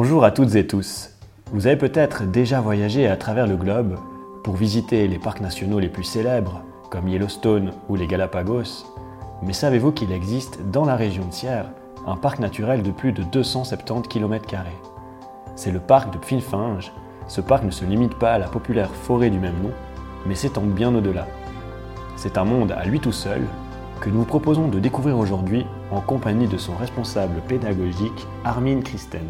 Bonjour à toutes et tous. Vous avez peut-être déjà voyagé à travers le globe pour visiter les parcs nationaux les plus célèbres, comme Yellowstone ou les Galapagos, mais savez-vous qu'il existe dans la région de Sierre un parc naturel de plus de 270 km C'est le parc de Pfilfinge. Ce parc ne se limite pas à la populaire forêt du même nom, mais s'étend bien au-delà. C'est un monde à lui tout seul que nous vous proposons de découvrir aujourd'hui en compagnie de son responsable pédagogique, Armin Christen.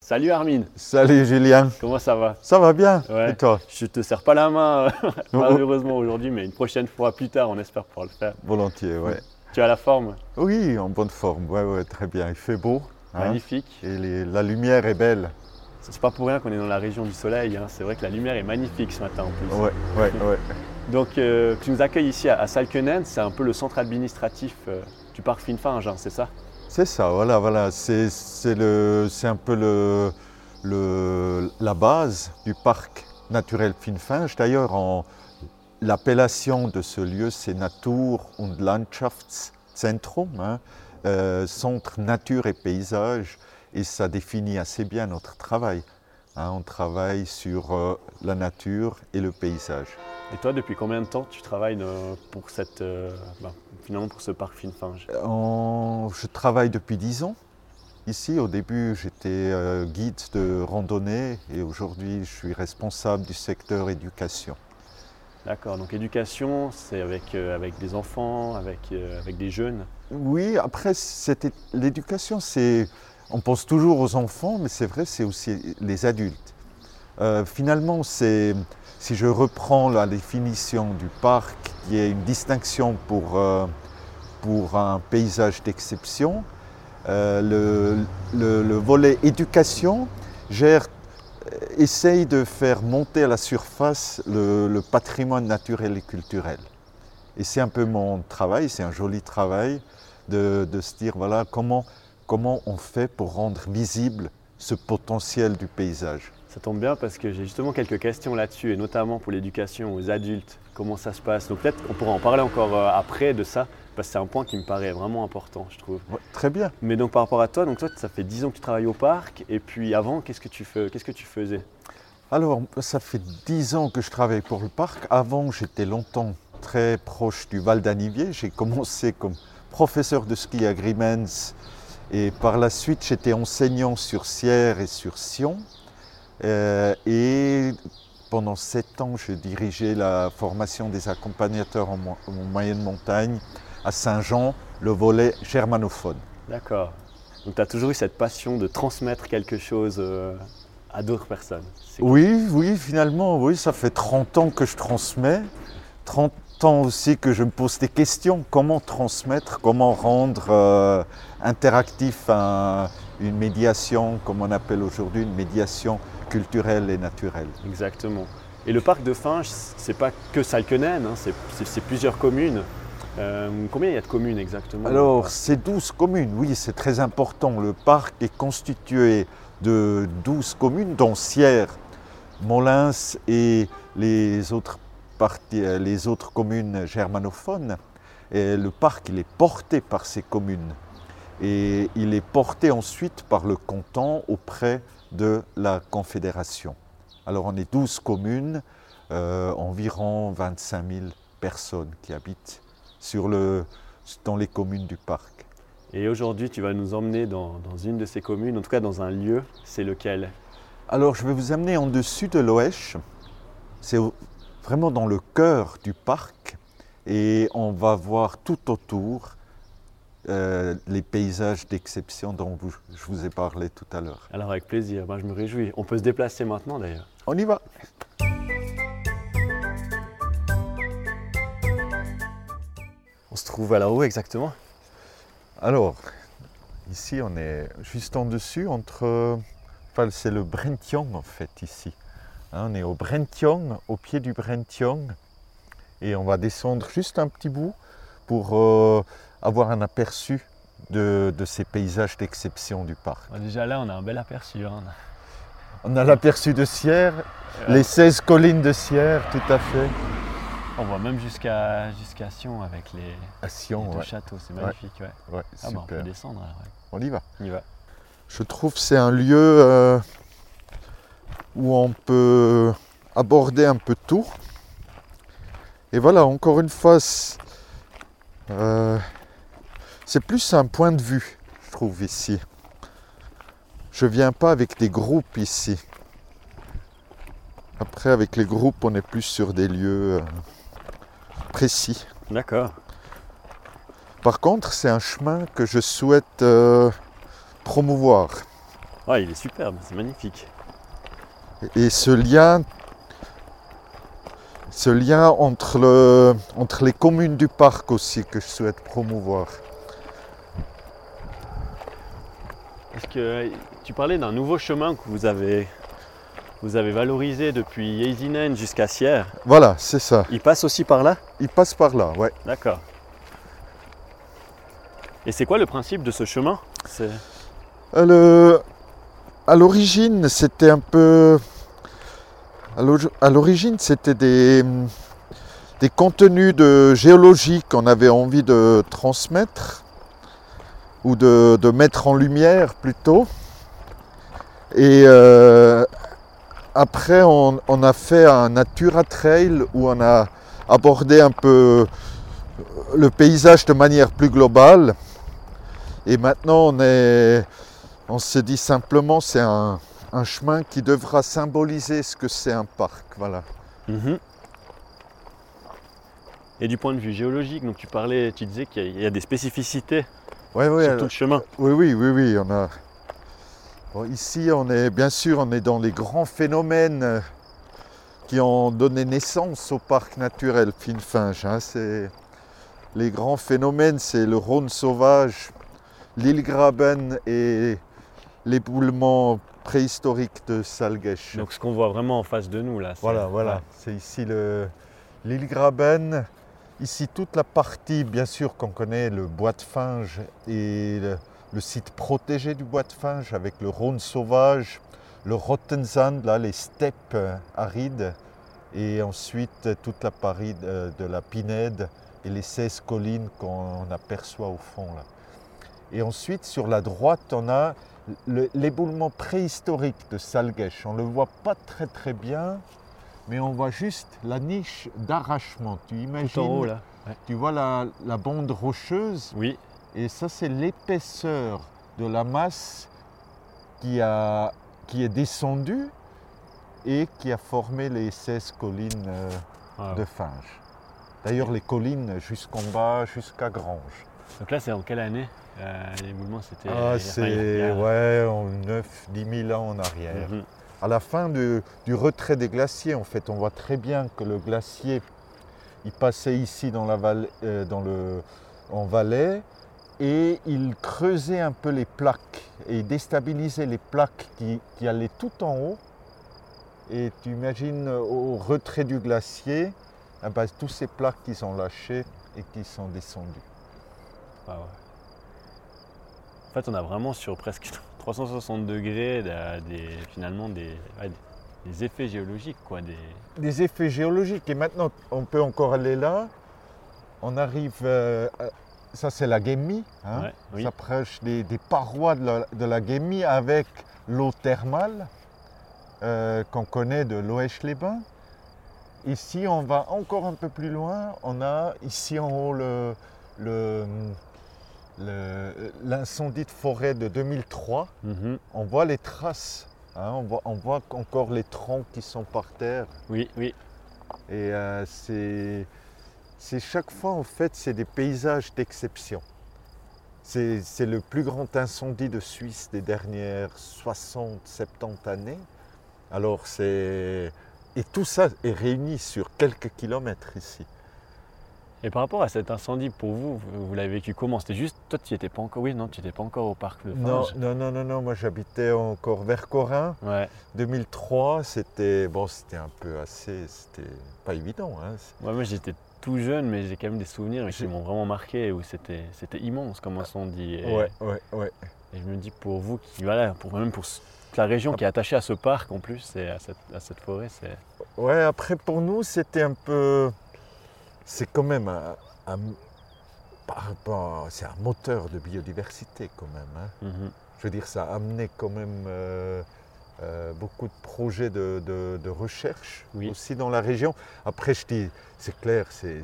Salut Armin. Salut Julien. Comment ça va? Ça va bien. Ouais. Et toi? Je te serre pas la main Oh. malheureusement aujourd'hui, mais une prochaine fois plus tard, on espère pouvoir le faire. Volontiers, ouais. Tu as la forme? Oui, en bonne forme. Ouais, ouais, très bien. Il fait beau. hein. magnifique. Et les- la lumière est belle. C'est pas pour rien qu'on est dans la région du soleil. hein. C'est vrai que la lumière est magnifique ce matin en plus. Ouais, ouais, ouais. Donc euh, tu nous accueilles ici à, à Salkenen, c'est un peu le centre administratif euh, du parc Finfinge, hein, c'est ça? C'est ça, voilà, voilà. C'est un peu le, le- la base du parc naturel Finfinge. D'ailleurs, l'appellation de ce lieu, c'est Natur- und Landschaftszentrum, hein, euh, centre nature et paysage, et ça définit assez bien notre travail. hein. on travaille sur euh, la nature et le paysage. Et toi, depuis combien de temps tu travailles euh, pour cette, euh, ben, finalement pour ce parc Finfinge je travaille depuis 10 ans. Ici, au début, j'étais euh, guide de randonnée et aujourd'hui, je suis responsable du secteur éducation. D'accord, donc éducation, c'est avec, euh, avec des enfants, avec, euh, avec des jeunes? Oui, après, l'éducation, c'est. On pense toujours aux enfants, mais c'est vrai, c'est aussi les adultes. Euh, finalement, c'est. Si je reprends la définition du parc, y a une distinction pour, euh, pour un paysage d'exception. Euh, le, le- le volet éducation gère, essaye de faire monter à la surface le, le patrimoine naturel et culturel. Et c'est un peu mon travail, c'est un joli travail de, de se dire voilà comment, comment on fait pour rendre visible ce potentiel du paysage? Ça tombe bien parce que j'ai justement quelques questions là-dessus, et notamment pour l'éducation aux adultes, comment ça se passe. Donc peut-être qu'on pourra en parler encore euh, après de ça, parce que c'est un point qui me paraît vraiment important, je trouve. Ouais, très bien. Mais donc par rapport à toi, donc toi, ça fait 10 ans que tu travailles au parc, et puis avant, qu'est-ce que tu, fais, qu'est-ce que tu faisais? Alors, ça fait dix ans que je travaille pour le parc. Avant, j'étais longtemps très proche du Val d'Anivier. J'ai commencé comme professeur de ski à Grimens et par la suite, j'étais enseignant sur Sierre et sur Sion. Euh, et pendant sept ans, je dirigeais la formation des accompagnateurs en, mo- en moyenne montagne à Saint-Jean, le volet germanophone. D'accord. Donc tu as toujours eu cette passion de transmettre quelque chose euh, à d'autres personnes. Oui, oui, finalement, oui, ça fait 30 ans que je transmets. 30 ans aussi que je me pose des questions. Comment transmettre, comment rendre euh, interactif un- une médiation, comme on appelle aujourd'hui, une médiation culturelle et naturelle. Exactement. Et le parc de Finge, c'est pas que Salkenen, hein, c'est plusieurs communes. Euh, combien il y a de communes exactement Alors, c'est 12 communes, oui, c'est très important. Le parc est constitué de 12 communes, dont Sierre, Molins et les autres, euh, les autres communes germanophones. Et le parc, il est porté par ces communes. Et il est porté ensuite par le canton auprès de la Confédération. Alors, on est 12 communes, euh, environ 25 000 personnes qui habitent sur le, dans les communes du parc. Et aujourd'hui, tu vas nous emmener dans, dans une de ces communes, en tout cas dans un lieu. C'est lequel? Alors je vais vous amener en dessus de l'Oèche. C'est vraiment dans le cœur du parc et on va voir tout autour euh, les paysages d'exception dont vous- je vous ai parlé tout à l'heure. Alors avec plaisir, Ben, je me réjouis. On peut se déplacer maintenant d'ailleurs. On y va On se trouve à la haut exactement Alors, ici on est juste en dessus entre... Enfin, c'est le Brentiong en fait ici. Hein, on est au Brentiong, au pied du Brentiong. Et on va descendre juste un petit bout pour euh, avoir un aperçu de, de ces paysages d'exception du parc. Déjà là, on a un bel aperçu. hein. On a l'aperçu de Sierre, les 16 collines de Sierre, tout à fait. On voit même jusqu'à Sion avec les, À Sion, les deux ouais. châteaux, c'est magnifique. Ouais. Ah bah, on peut descendre alors. On y va. On y va. Je trouve que c'est un lieu euh, où on peut aborder un peu tout. Et voilà, encore une fois, c'est euh, c'est plus un point de vue, je trouve, ici. Je viens pas avec des groupes ici. Après, avec les groupes, on est plus sur des lieux euh, précis. D'accord. Par contre, c'est un chemin que je souhaite euh, promouvoir. Ouais, il est superbe, c'est magnifique. Et ce lien, ce lien entre, le- entre les communes du parc aussi que je souhaite promouvoir. Est-ce que tu parlais d'un nouveau chemin que vous avez, vous avez valorisé depuis Yeizinen jusqu'à Sierre Voilà, c'est ça. Il passe aussi par là? Il passe par là, ouais. D'accord. Et c'est quoi le principe de ce chemin? C'est Euh, le- à l'origine, c'était un peu. À l'o- à l'origine, c'était des, des contenus de géologie qu'on avait envie de transmettre ou de, de mettre en lumière plutôt. Et euh, après, on, on a fait un Natura Trail où on a abordé un peu le paysage de manière plus globale. Et maintenant, on est, on se dit simplement, c'est un, un chemin qui devra symboliser ce que c'est un parc. Voilà. Mhm. Et du point de vue géologique, donc tu parlais, tu disais qu'il y a- il y a des spécificités Ouais, ouais, sur tout le chemin. oui, oui, oui, oui. On a... Bon, ici, on est bien sûr, on est dans les grands phénomènes euh, qui ont donné naissance au parc naturel Finfinge. hein. C'est les grands phénomènes, c'est le Rhône sauvage, l'île Graben et l'éboulement préhistorique de Salgesch. Donc ce qu'on voit vraiment en face de nous là. c'est- Voilà, voilà. ouais. C'est ici le- l'île Graben. Ici, toute la partie, bien sûr, qu'on connaît, le bois de Finge et le, le site protégé du bois de Finge avec le Rhône sauvage, le Rottensand, là, les steppes euh, arides, et ensuite euh, toute la partie de, de la Pinède et les 16 collines qu'on aperçoit au fond. Là. Et ensuite, sur la droite, on a le- l'éboulement préhistorique de Salgesch. On ne le voit pas très très bien, mais on voit juste la niche d'arrachement. Tu imagines, Tout en haut là. Ouais. tu vois la, la bande rocheuse, Oui, et ça c'est l'épaisseur de la masse qui, a, qui est descendue et qui a formé les 16 collines euh, Ah de. Finge. D'ailleurs, les collines jusqu'en bas, jusqu'à Grange. Donc là c'est en quelle année? Euh, L'éboulement c'était. il y Ah, c'est ouais, en 9, 10 000 ans en arrière. Mhm. À la fin du retrait des glaciers, en fait, on voit très bien que le glacier, il passait ici dans la vallée, euh, dans le, en vallée et il creusait un peu les plaques et il déstabilisait les plaques qui, qui allaient tout en haut. Et tu imagines au retrait du glacier, eh ben, tous ces plaques qui sont lâchées et qui sont descendues. Ah ouais. En fait, on a vraiment sur presque 360 degrés de- des, finalement des, ouais, des- des effets géologiques. Quoi, des... des effets géologiques. Et maintenant, on peut encore aller là. On arrive, euh, à- ça c'est la Guémie. hein. Ouais, oui. On s'approche des, des parois de la, de la avec l'eau thermale euh, qu'on connaît de Loèche-les-Bains. Ici, on va encore un peu plus loin. On a ici en haut le- l'incendie de forêt de 2003 Mhm. on voit les traces, hein, on, voit, on voit encore les troncs qui sont par terre. Oui, oui. Et euh, c'est, c'est chaque fois, en fait, c'est des paysages d'exception. C'est, c'est le plus grand incendie de Suisse des dernières 60, 70 années. Alors c'est... Et tout ça est réuni sur quelques kilomètres ici. Et par rapport à cet incendie, pour vous, vous, vous l'avez vécu comment? C'était juste, toi, tu étais pas encore. Oui, non, tu n'étais pas encore au parc de Non, Finge. non, non, non, non, moi j'habitais encore vers Corin. Ouais. 2003, c'était bon, c'était un peu assez, c'était pas évident. Hein. Ouais, moi, j'étais tout jeune, mais j'ai quand même des souvenirs qui m'ont vraiment marqué où c'était, c'était immense comme incendie. Et, Ouais, ouais, ouais. et je me dis pour vous, qui, voilà, pour, même pour la région qui est attachée à ce parc en plus, et à cette, à cette forêt, c'est. Ouais, après pour nous, c'était un peu. C'est quand même un, c'est un moteur de biodiversité quand même. Hein. Mhm. Je veux dire, ça a amené quand même euh, euh, beaucoup de projets de, recherche aussi dans la région. Après, je dis, c'est clair, c'est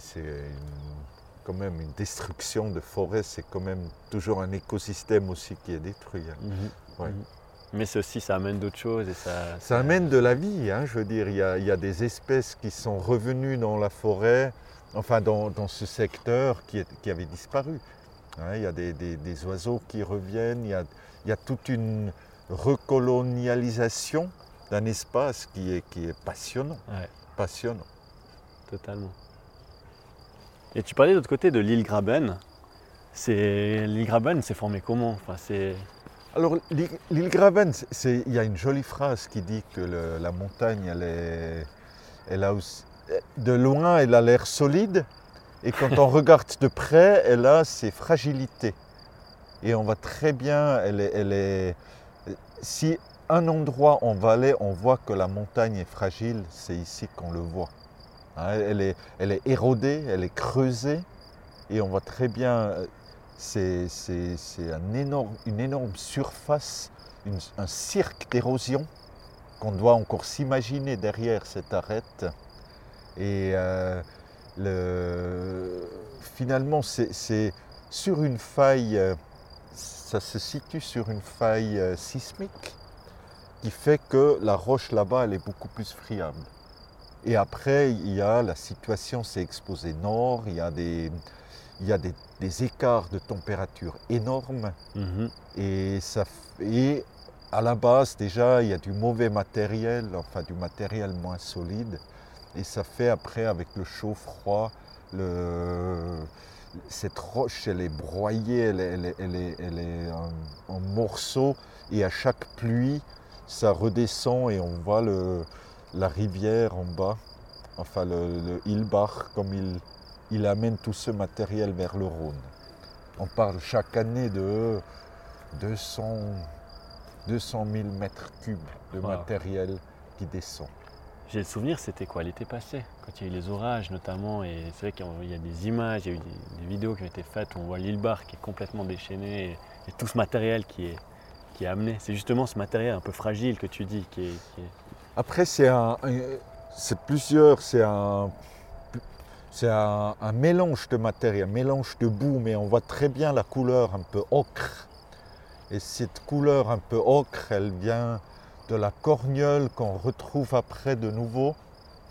quand même une destruction de forêts, c'est quand même toujours un écosystème aussi qui est détruit. Hein. Mhm. Mhm. Mais ceci, ça amène d'autres choses et ça, ça... amène de la vie, hein, je veux dire. Il y, a, des espèces qui sont revenues dans la forêt, enfin dans, ce secteur qui, qui, avait disparu. Hein, il y a des, oiseaux qui reviennent, il y a, toute une recolonialisation d'un espace qui est, qui est passionnant. Passionnant. Totalement. Et tu parlais de l'autre côté de l'île Graben. L'île Graben, c'est formé comment? Enfin, alors, l'île Graven, il y a une jolie phrase qui dit que la montagne, elle est, de loin, elle a l'air solide, et quand on regarde de près, elle a ses fragilités. Et on voit très bien, elle est, si un endroit en vallée, on voit que la montagne est fragile, c'est ici qu'on le voit. Hein, elle, est, elle est érodée, elle est creusée, et on voit très bien c'est une énorme surface, un cirque d'érosion qu'on doit encore s'imaginer derrière cette arête. Et euh, finalement, c'est sur une faille, euh, ça se situe sur une faille euh, sismique qui fait que la roche là-bas, elle est beaucoup plus friable. Et après, il y a la situation, c'est exposé nord, il y a des, il y a des, écarts de température énormes. Mhm. et, ça, et à la base déjà il y a du mauvais matériel, enfin du matériel moins solide. Et ça fait après avec le chaud-froid, cette roche elle est broyée, elle, est, en, morceaux. Et à chaque pluie ça redescend et on voit la rivière en bas, enfin le, le Hilbach comme il, il amène tout ce matériel vers le Rhône. On parle chaque année de 200, 200 000 mètres cubes de matériel qui descend. J'ai le souvenir, c'était quoi l'été passé, quand il y a eu les orages notamment, et c'est vrai qu'il y a des images, il y a eu des, vidéos qui ont été faites où on voit l'île Bar qui est complètement déchaînée, et, tout ce matériel qui est, qui est amené. C'est justement ce matériel un peu fragile que tu dis qui est... Après, c'est un, c'est plusieurs, c'est un, c'est un, mélange de matière, un mélange de boue, mais on voit très bien la couleur un peu ocre. Et cette couleur un peu ocre, elle vient de la corniole qu'on retrouve après de nouveau.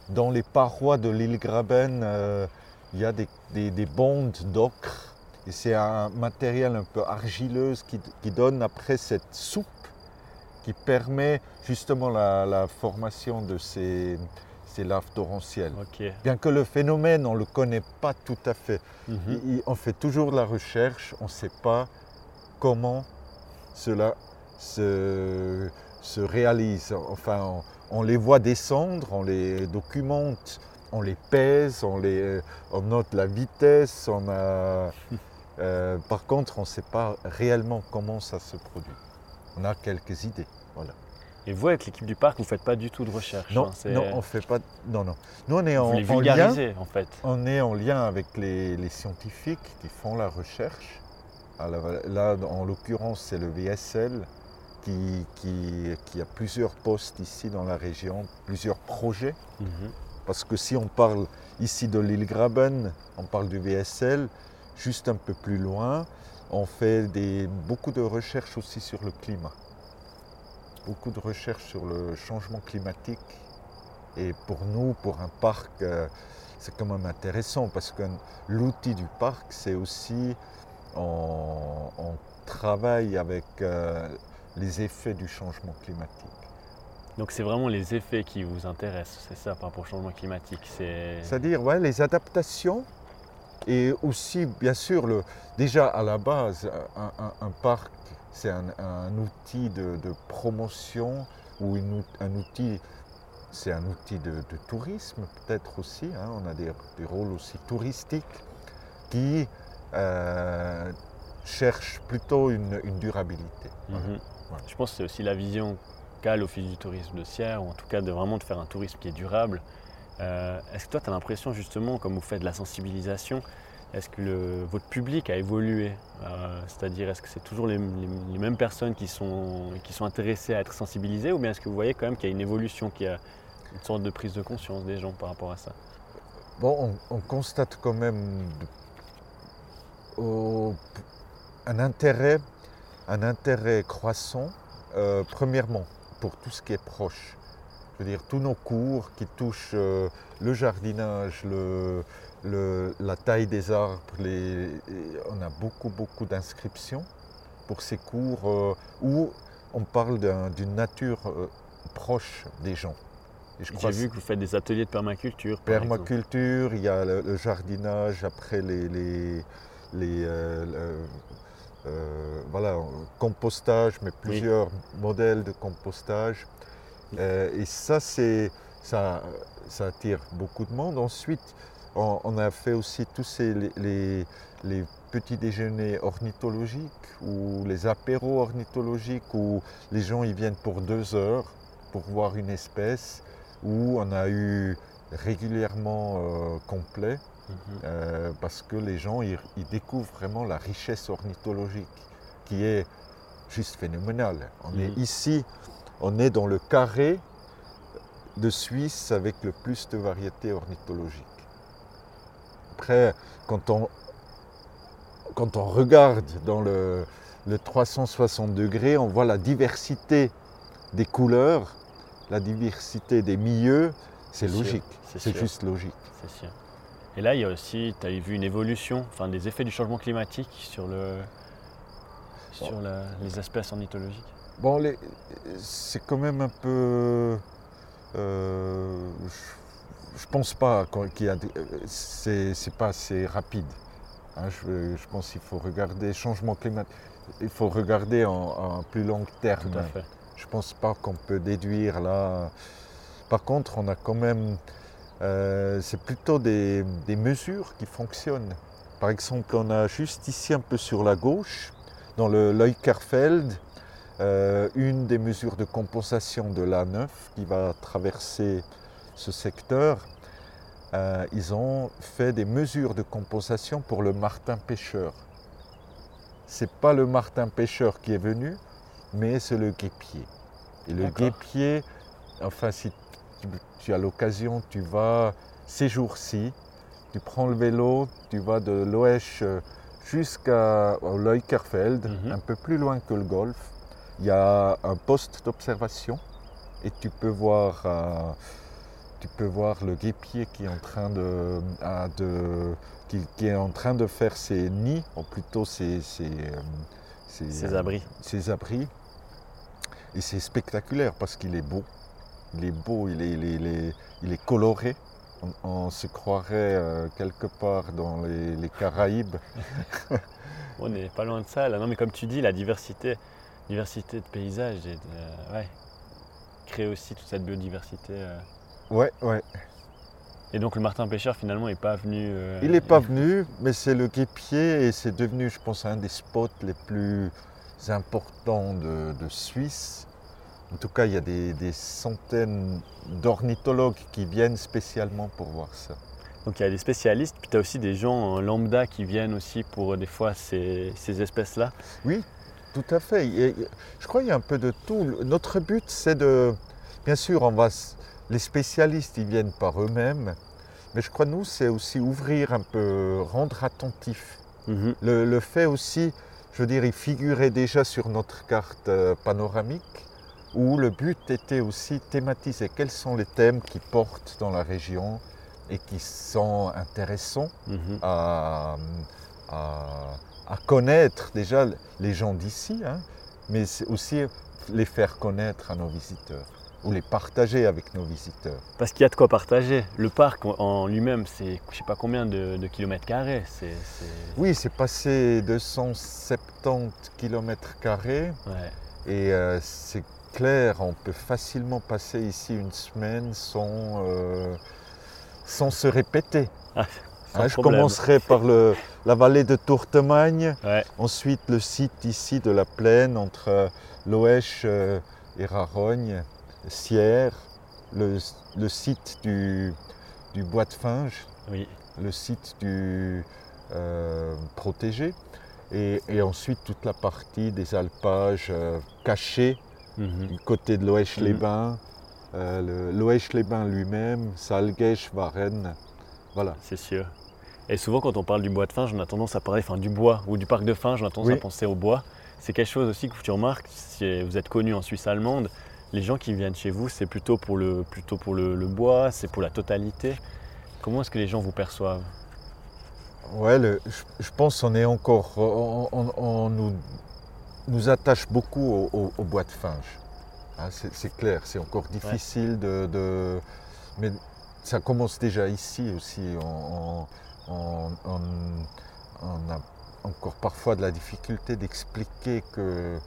Dans les parois de l'île Graben, euh, il y a des, des, bondes d'ocre. Et c'est un matériel un peu argileux qui, donne après cette soupe qui permet justement la formation de ces, c'est laves torrentielles. Bien que le phénomène, on ne le connaît pas tout à fait. Mhm. on fait toujours de la recherche, on ne sait pas comment cela se, réalise. Enfin, on, les voit descendre, on les documente, on les pèse, on, les, on note la vitesse. On a, euh, par contre, on ne sait pas réellement comment ça se produit. On a quelques idées. Voilà. Et vous, avec l'équipe du parc, vous ne faites pas du tout de recherche Non, hein, non on fait pas. Non, non. Nous, on est en, lien. En fait. On est en lien avec les, scientifiques qui font la recherche. là, en l'occurrence, c'est le VSL qui, qui, a plusieurs postes ici dans la région, plusieurs projets. Mhm. Parce que si on parle ici de l'île Graben, on parle du VSL, juste un peu plus loin, on fait des, beaucoup de recherches aussi sur le climat beaucoup de recherches sur le changement climatique. Et pour nous, pour un parc, euh, c'est quand même intéressant parce que l'outil du parc, c'est aussi on, travaille avec euh, les effets du changement climatique. Donc c'est vraiment les effets qui vous intéressent, c'est ça par rapport au changement climatique C'est-à-dire ouais, les adaptations et aussi bien sûr le, déjà à la base un parc c'est un, outil de, promotion ou un outil, c'est un outil de, tourisme peut-être aussi. Hein. on a des, rôles aussi touristiques qui euh, cherchent plutôt une, durabilité. Mhm. Je pense que c'est aussi la vision qu'a l'Office du tourisme de Sierre, ou en tout cas de vraiment de faire un tourisme qui est durable Euh, est-ce que toi, tu as l'impression justement, comme vous faites de la sensibilisation, est-ce que votre public a évolué euh, C'est-à-dire, est-ce que c'est toujours les, mêmes personnes qui sont, qui sont intéressées à être sensibilisées ou bien est-ce que vous voyez quand même qu'il y a une évolution, qu'il y a une sorte de prise de conscience des gens par rapport à ça? Bon, on, constate quand même un, intérêt, un intérêt croissant, euh, premièrement, pour tout ce qui est proche. Je veux dire, tous nos cours qui touchent euh, le jardinage, le, la taille des arbres, on a beaucoup, beaucoup d'inscriptions pour ces cours euh, où on parle d'une nature euh, proche des gens. J'ai vu que vous faites des ateliers de permaculture. Permaculture, il y a le, jardinage, après les, les, voilà, compostage, mais plusieurs modèles de compostage. Et ça, c'est ça, ça attire beaucoup de monde. Ensuite, on, a fait aussi tous ces, les, petits déjeuners ornithologiques ou les apéros ornithologiques où les gens y viennent pour deux heures pour voir une espèce, où on a eu régulièrement euh, complet mhm. euh, parce que les gens ils, découvrent vraiment la richesse ornithologique qui est juste phénoménale. On est mhm. ici, on est dans le carré de Suisse avec le plus de variétés ornithologiques. Après, quand on, quand on regarde dans le, 360 degrés, on voit la diversité des couleurs, la diversité des milieux, c'est logique, c'est juste logique. C'est sûr. Et là, il y a aussi, tu as vu une évolution, enfin des effets du changement climatique sur, le, sur les espèces ornithologiques Bon, c'est quand même un peu euh, je, ne pense pas qu'il y a. C'est pas assez rapide. Hein. je, pense qu'il faut regarder changement climatique. Il faut regarder en, plus long terme. Je pense pas qu'on peut déduire là. Par contre, on a quand même. Euh, c'est plutôt des, mesures qui fonctionnent. Par exemple, on a juste ici un peu sur la gauche, dans le Leukerfeld, euh, une des mesures de compensation de l'A9 qui va traverser ce secteur, euh, ils ont fait des mesures de compensation pour le martin pêcheur. Ce n'est pas le martin pêcheur qui est venu, mais c'est le guépier. Et le guépier, enfin si tu, as l'occasion, tu vas ces jours-ci, tu prends le vélo, tu vas de l'Oesch jusqu'au Leukerfeld, mhm. un peu plus loin que le golfe, il y a un poste d'observation et tu peux voir, euh, tu peux voir le guépier qui est en train de, qui, est en train de faire ses nids, ou plutôt ses, ses, euh, abris. Ses abris. Et c'est spectaculaire parce qu'il est beau. Il est beau, il est, il il est coloré. On, se croirait euh, quelque part dans les, les Caraïbes. on n'est pas loin de ça. Là. Non, mais comme tu dis, la diversité, diversité de paysages et de, ouais, créer aussi toute cette biodiversité. Euh. Ouais, ouais. Et donc le martin pêcheur finalement n'est pas venu. Euh, il n'est pas venu, mais c'est le guépier et c'est devenu, je pense, un des spots les plus importants de, Suisse. En tout cas, il y a des, centaines d'ornithologues qui viennent spécialement pour voir ça. Donc il y a des spécialistes, puis tu as aussi des gens lambda qui viennent aussi pour des fois ces, ces espèces-là. Oui, tout à fait. je crois qu'il y a un peu de tout. Notre but, c'est de. Bien sûr, on va, les spécialistes, ils viennent par eux-mêmes. Mais je crois, nous, c'est aussi ouvrir un peu, rendre attentif. Mhm. Le, fait aussi, je veux dire, il figurait déjà sur notre carte euh, panoramique, où le but était aussi thématiser quels sont les thèmes qui portent dans la région et qui sont intéressants mhm. à, à connaître déjà les gens d'ici, hein, mais aussi les faire connaître à nos visiteurs ou les partager avec nos visiteurs. Parce qu'il y a de quoi partager. Le parc en lui-même, c'est je sais pas combien de, kilomètres carrés. Oui, c'est passé 270 kilomètres carrés. Et euh, c'est clair, on peut facilement passer ici une semaine sans, euh, sans se répéter. Ah, Hein, je commencerai par la vallée de Tourtemagne, ensuite le site ici de la plaine entre euh, Loèche euh, et Rarogne, Sierre, le, site du, du bois de Finge, Oui. le site du euh, protégé, et, et ensuite toute la partie des alpages euh, cachés Mhm. du côté de l'Oèche-les-Bains, euh, le- l'Oèche-les-Bains lui-même, Salguèche, Varennes. Voilà. C'est sûr. Et souvent, quand on parle du bois de Finge, on a tendance à parler enfin, du bois ou du parc de Finge, on a tendance Oui. à penser au bois. C'est quelque chose aussi que tu remarques, si vous êtes connu en Suisse allemande, les gens qui viennent chez vous, c'est plutôt pour le, plutôt pour le, le bois, c'est pour la totalité. Comment est-ce que les gens vous perçoivent? Ouais, le- je, je pense qu'on est encore, on, on- on nous, nous attache beaucoup au, au- au bois de Finge. Hein, c'est clair, c'est encore difficile de, de- mais ça commence déjà ici aussi. On, on- on- on a encore parfois de la difficulté d'expliquer que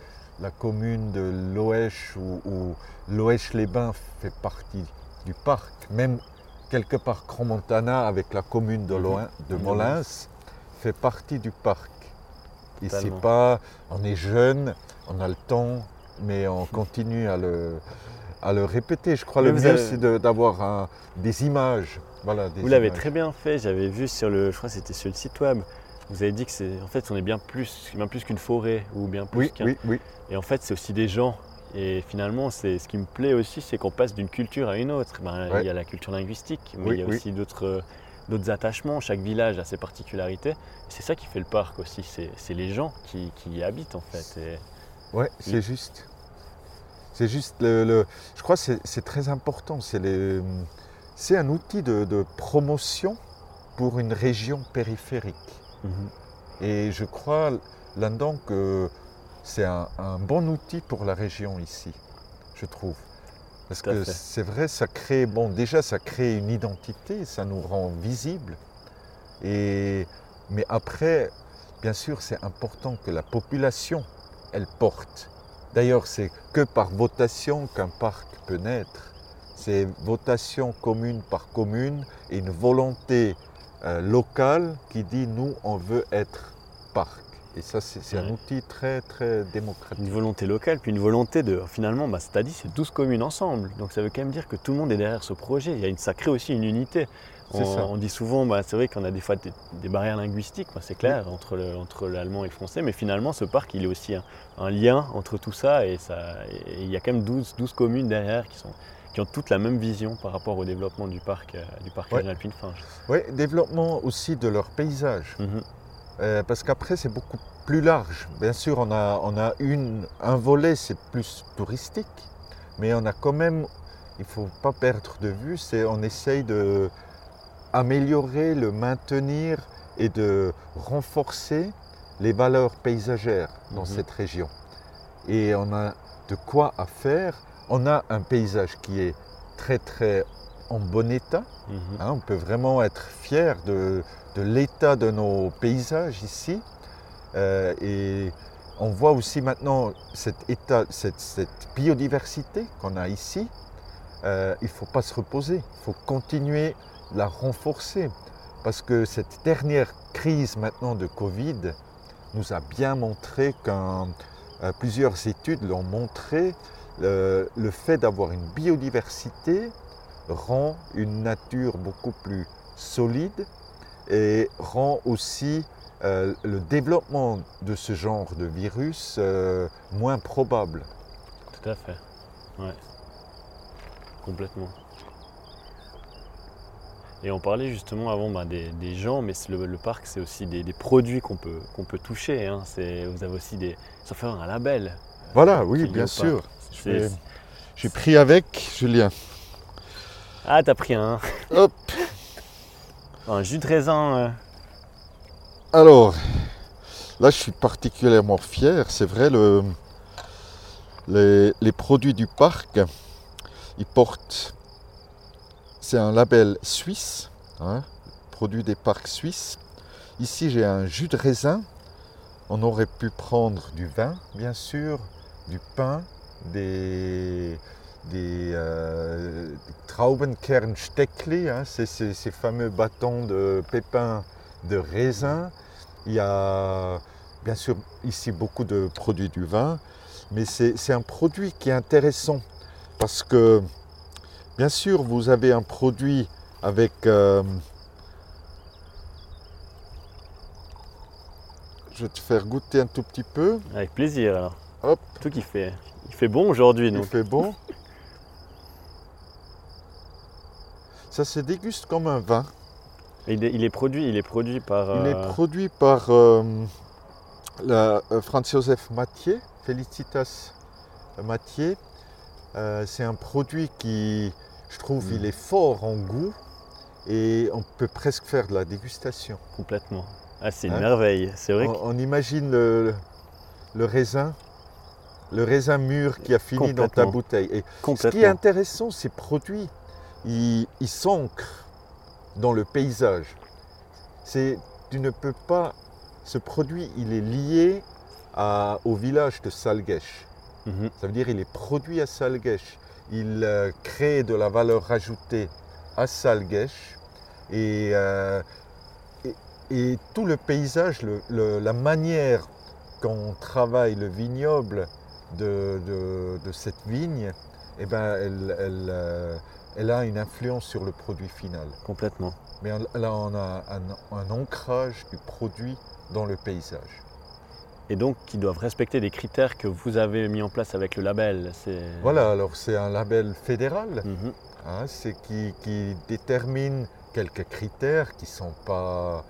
la commune de Loèche ou, ou Loèche-les-Bains fait partie du parc, même quelque part Cromontana avec la commune de, Mhm. Loin- de De Molins fait partie du parc. Et c'est Totalement. pas, on est jeune, on a le temps, mais on continue à le, à le répéter. Je crois Mais le mieux avez- c'est d'avoir des images. Voilà, des Vous l'avez très bien fait, j'avais vu sur le, je crois que c'était sur le site web, vous avez dit que c'est, en fait, on est bien plus, bien plus qu'une forêt ou bien plus Oui, qu'un, oui, oui. Et en fait, c'est aussi des gens. Et finalement, c'est ce qui me plaît aussi, c'est qu'on passe d'une culture à une autre. Ben, Ouais. Il y a la culture linguistique, mais Oui, il y a oui. aussi d'autres, euh, d'autres attachements. Chaque village a ses particularités. C'est ça qui fait le parc aussi. C'est, c'est les gens qui, qui y habitent en fait. Et- Ouais, c'est juste. C'est juste le, le- je crois que c'est- c'est très important. C'est les- c'est un outil de, de promotion pour une région périphérique. Et je crois là-dedans que c'est un, un bon outil pour la région ici, je trouve. Parce que c'est vrai, ça crée, bon, déjà, ça crée une identité, ça nous rend visibles. Et, mais après, bien sûr, c'est important que la population, elle porte. D'ailleurs, c'est que par votation qu'un parc peut naître. C'est votation commune par commune et une volonté euh, locale qui dit nous, on veut être parc. Et ça, c'est un outil très, très démocratique. Une volonté locale, puis une volonté de. Finalement, bah, c'est à dit, c'est 12 communes ensemble. Donc ça veut quand même dire que tout le monde est derrière ce projet. Il y a une sacrée aussi une unité. C'est On, ça. on dit souvent, bah, c'est vrai qu'on a des fois des, des barrières linguistiques, bah, c'est clair, entre, le- entre l'allemand et le français, mais finalement ce parc il est aussi un, un lien entre tout ça et, ça, et il y a quand même 12, 12 communes derrière qui, sont, qui ont toutes la même vision par rapport au développement du parc, euh, du parc Ouais. régional Finge. Oui, développement aussi de leur paysage. Mhm. Euh, parce qu'après, c'est beaucoup plus large. Bien sûr, on a, on a une, un volet, c'est plus touristique, mais on a quand même, il ne faut pas perdre de vue, c'est on essaye de améliorer, le maintenir et de renforcer les valeurs paysagères dans Mhm. cette région. Et on a de quoi à faire. On a un paysage qui est très très en bon état. Mhm. Hein, on peut vraiment être fier de, de l'état de nos paysages ici. Euh, et on voit aussi maintenant cet état, cette, cette biodiversité qu'on a ici. Euh, il ne faut pas se reposer, il faut continuer la renforcer. Parce que cette dernière crise maintenant de Covid nous a bien montré qu'un euh, plusieurs études l'ont montré, euh, le fait d'avoir une biodiversité rend une nature beaucoup plus solide et rend aussi euh, le développement de ce genre de virus euh, moins probable. Tout à fait. Complètement. Et on parlait justement avant bah, des, gens, mais le, parc, c'est aussi des, produits qu'on peut, peut toucher. hein. Vous avez aussi des. Ça fait un label. Voilà, oui, bien sûr. J'ai pris avec, Julien. Ah, t'as pris un, Hop. un jus de raisin. euh. Alors, là, je suis particulièrement fier. C'est vrai, le, les, les produits du parc, ils portent. C'est un label suisse, hein, produit des parcs suisses. Ici, j'ai un jus de raisin. On aurait pu prendre du vin, bien sûr, du pain, des, euh, Traubenkernsteckli, hein, c'est ces, fameux bâtons de pépins de raisin. Il y a bien sûr ici beaucoup de produits du vin, mais c'est c'est un produit qui est intéressant parce que bien sûr vous avez un produit avec euh, je vais te faire goûter un tout petit peu. Avec plaisir alors. Hop. Tout qui fait. Il fait bon aujourd'hui Il donc. fait bon. Ça se déguste comme un vin. Il est, il est produit, il est produit par. Il est euh, produit par euh, la, euh, Franz Joseph Mathieu, Felicitas Mathieu. C'est un produit qui, je trouve, Mm. il est fort en goût et on peut presque faire de la dégustation. complètement. Ah, c'est une Hein? merveille. C'est vrai. On, que- on imagine le, le raisin, le raisin mûr qui a fini dans ta bouteille. Et ce qui est intéressant, ces produits, ils s'ancrent dans le paysage. C'est, tu ne peux pas. Ce produit, il est lié à- au village de Salgesh. Mhm. Ça veut dire il est produit à Salgesh. Il euh, crée de la valeur ajoutée à Salgesh. Et, euh, et, et tout le paysage, le- le- la manière qu'on travaille le vignoble de, de- de cette vigne, eh ben, elle, elle, euh, elle a une influence sur le produit final. Complètement. Mais là, on a un, un ancrage du produit dans le paysage. Et donc, qui doivent respecter des critères que vous avez mis en place avec le label. C'est. Voilà, alors c'est un label fédéral. Mhm. Hein, c'est qui, qui détermine quelques critères qui sont pas.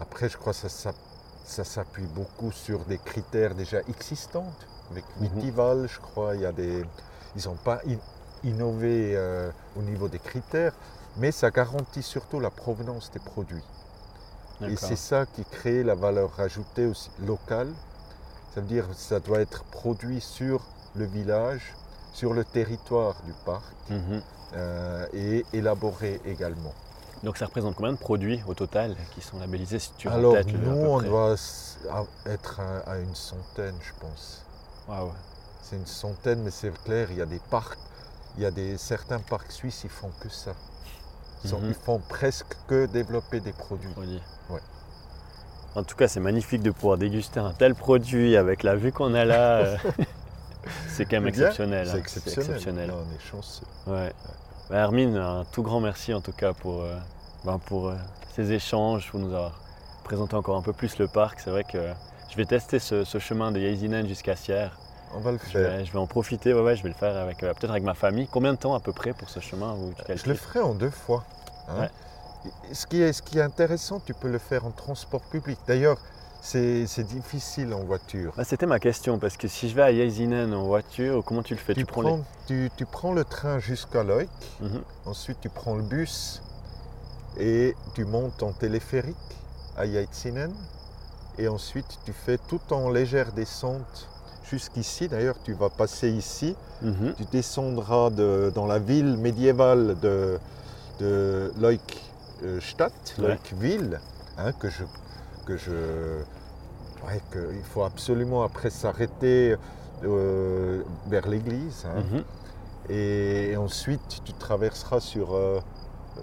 Après, je crois que ça, ça, ça s'appuie beaucoup sur des critères déjà existants. Avec Mhm. Vitival, je crois, il y a des. Ils n'ont pas in- innové euh, au niveau des critères, mais ça garantit surtout la provenance des produits. Et c'est ça qui crée la valeur ajoutée aussi locale. Ça veut dire que ça doit être produit sur le village, sur le territoire du parc Mhm. euh, et élaboré également. Donc, ça représente combien de produits au total qui sont labellisés si tu Alors nous, on doit être à une centaine, je pense. Waouh. C'est une centaine, mais c'est clair, il y a des parcs, il y a des, certains parcs suisses, ils font que ça. Ils, sont- Mhm. ils font presque que développer des produits. Ouais. En tout cas, c'est magnifique de pouvoir déguster un tel produit avec la vue qu'on a là. euh, c'est quand même C'est exceptionnel. C'est hein. exceptionnel. on est chanceux. Ouais. Bah, Hermine, un tout grand merci en tout cas pour, euh, ben, pour euh, ces échanges, pour nous avoir présenté encore un peu plus le parc. C'est vrai que je vais tester ce, ce chemin de Yeizinen jusqu'à Sierre. On va le Je faire. vais, je vais en profiter, ouais, ouais, je vais le faire avec euh, peut-être avec ma famille. Combien de temps à peu près pour ce chemin où tu Je le ferai en deux fois. hein. Ouais. Ce, qui est, ce qui est intéressant, tu peux le faire en transport public. D'ailleurs, c'est difficile en voiture. Bah, C'était ma question parce que si je vais à Yeizinen en voiture, comment tu le fais? Tu, Tu prends prends, tu, tu prends le train jusqu'à les... Mhm. ensuite tu prends le bus et tu montes en téléphérique à Yaitzinen. Et ensuite tu fais tout en légère descente jusqu'ici. D'ailleurs, tu vas passer ici. Mhm. Tu descendras de- dans la ville médiévale de, de Ouais. Leukville, hein, que je, que je, ouais, que il faut absolument après s'arrêter euh, vers l'église. hein. Mhm. Et ensuite, tu traverseras sur euh,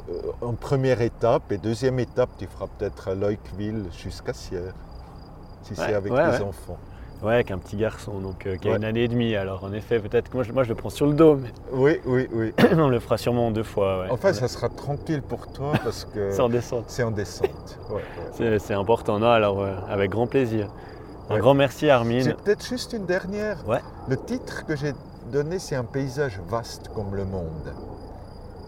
euh, en première étape et deuxième étape, tu feras peut-être Leukville jusqu'à Sierre, si Ouais, c'est avec ouais, les ouais. enfants. Ouais, avec un petit garçon donc, euh, qui a une année et demie. Alors en effet, peut-être que moi je, moi, je le prends sur le dos, mais Oui, oui, oui. on le fera sûrement en deux fois. ouais. Enfin, ça sera tranquille pour toi parce que C'est en descente. c'est en descente. C'est c'est important. Non, alors euh, avec grand plaisir. Un grand merci J'ai Armine. peut-être juste une dernière. Le titre que j'ai donné, c'est un paysage vaste comme le monde.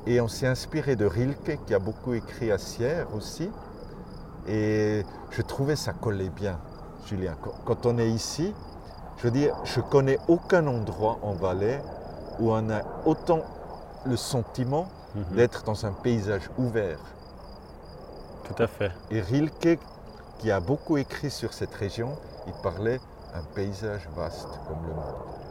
Et on s'est inspiré de Rilke, qui a beaucoup écrit à Sierre aussi. Et je trouvais ça collait bien, Julien. Quand- on est ici, je veux dire, je connais aucun endroit en Valais où on a autant le sentiment Mhm. d'être dans un paysage ouvert. Tout à fait. Et Rilke, qui a beaucoup écrit sur cette région, il parlait un paysage vaste comme le monde.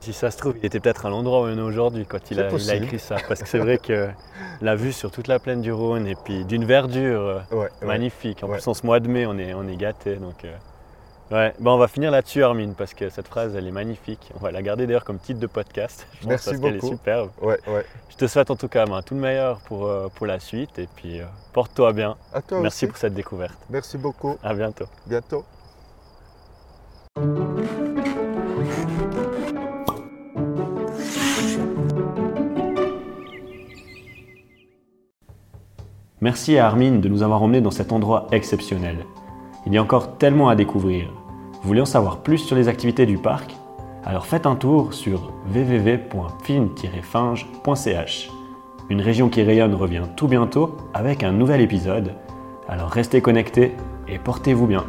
Si ça se trouve, il était peut-être à l'endroit où on est aujourd'hui quand il a, il a possible. écrit ça. Parce que c'est vrai que la vue sur toute la plaine du Rhône et puis d'une verdure euh, Ouais, magnifique. En Ouais. plus, en ce mois de mai, on est, on est gâtés. Donc, euh, ouais. Bon, on va finir là-dessus, Armine, parce que cette phrase, elle est magnifique. On va la garder d'ailleurs comme titre de podcast. Je pense, Merci parce qu'elle est superbe. Ouais, ouais. Je te souhaite en tout cas ben, tout le meilleur pour, euh, pour la suite. Et puis, euh, porte-toi bien. À toi Merci aussi. pour cette découverte. Merci beaucoup. À bientôt. Bientôt. Merci à Armin de nous avoir emmenés dans cet endroit exceptionnel. Il y a encore tellement à découvrir. Vous voulez en savoir plus sur les activités du parc? Alors faites un tour sur www.film-finge.ch. Une région qui rayonne revient tout bientôt avec un nouvel épisode. Alors restez connectés et portez-vous bien.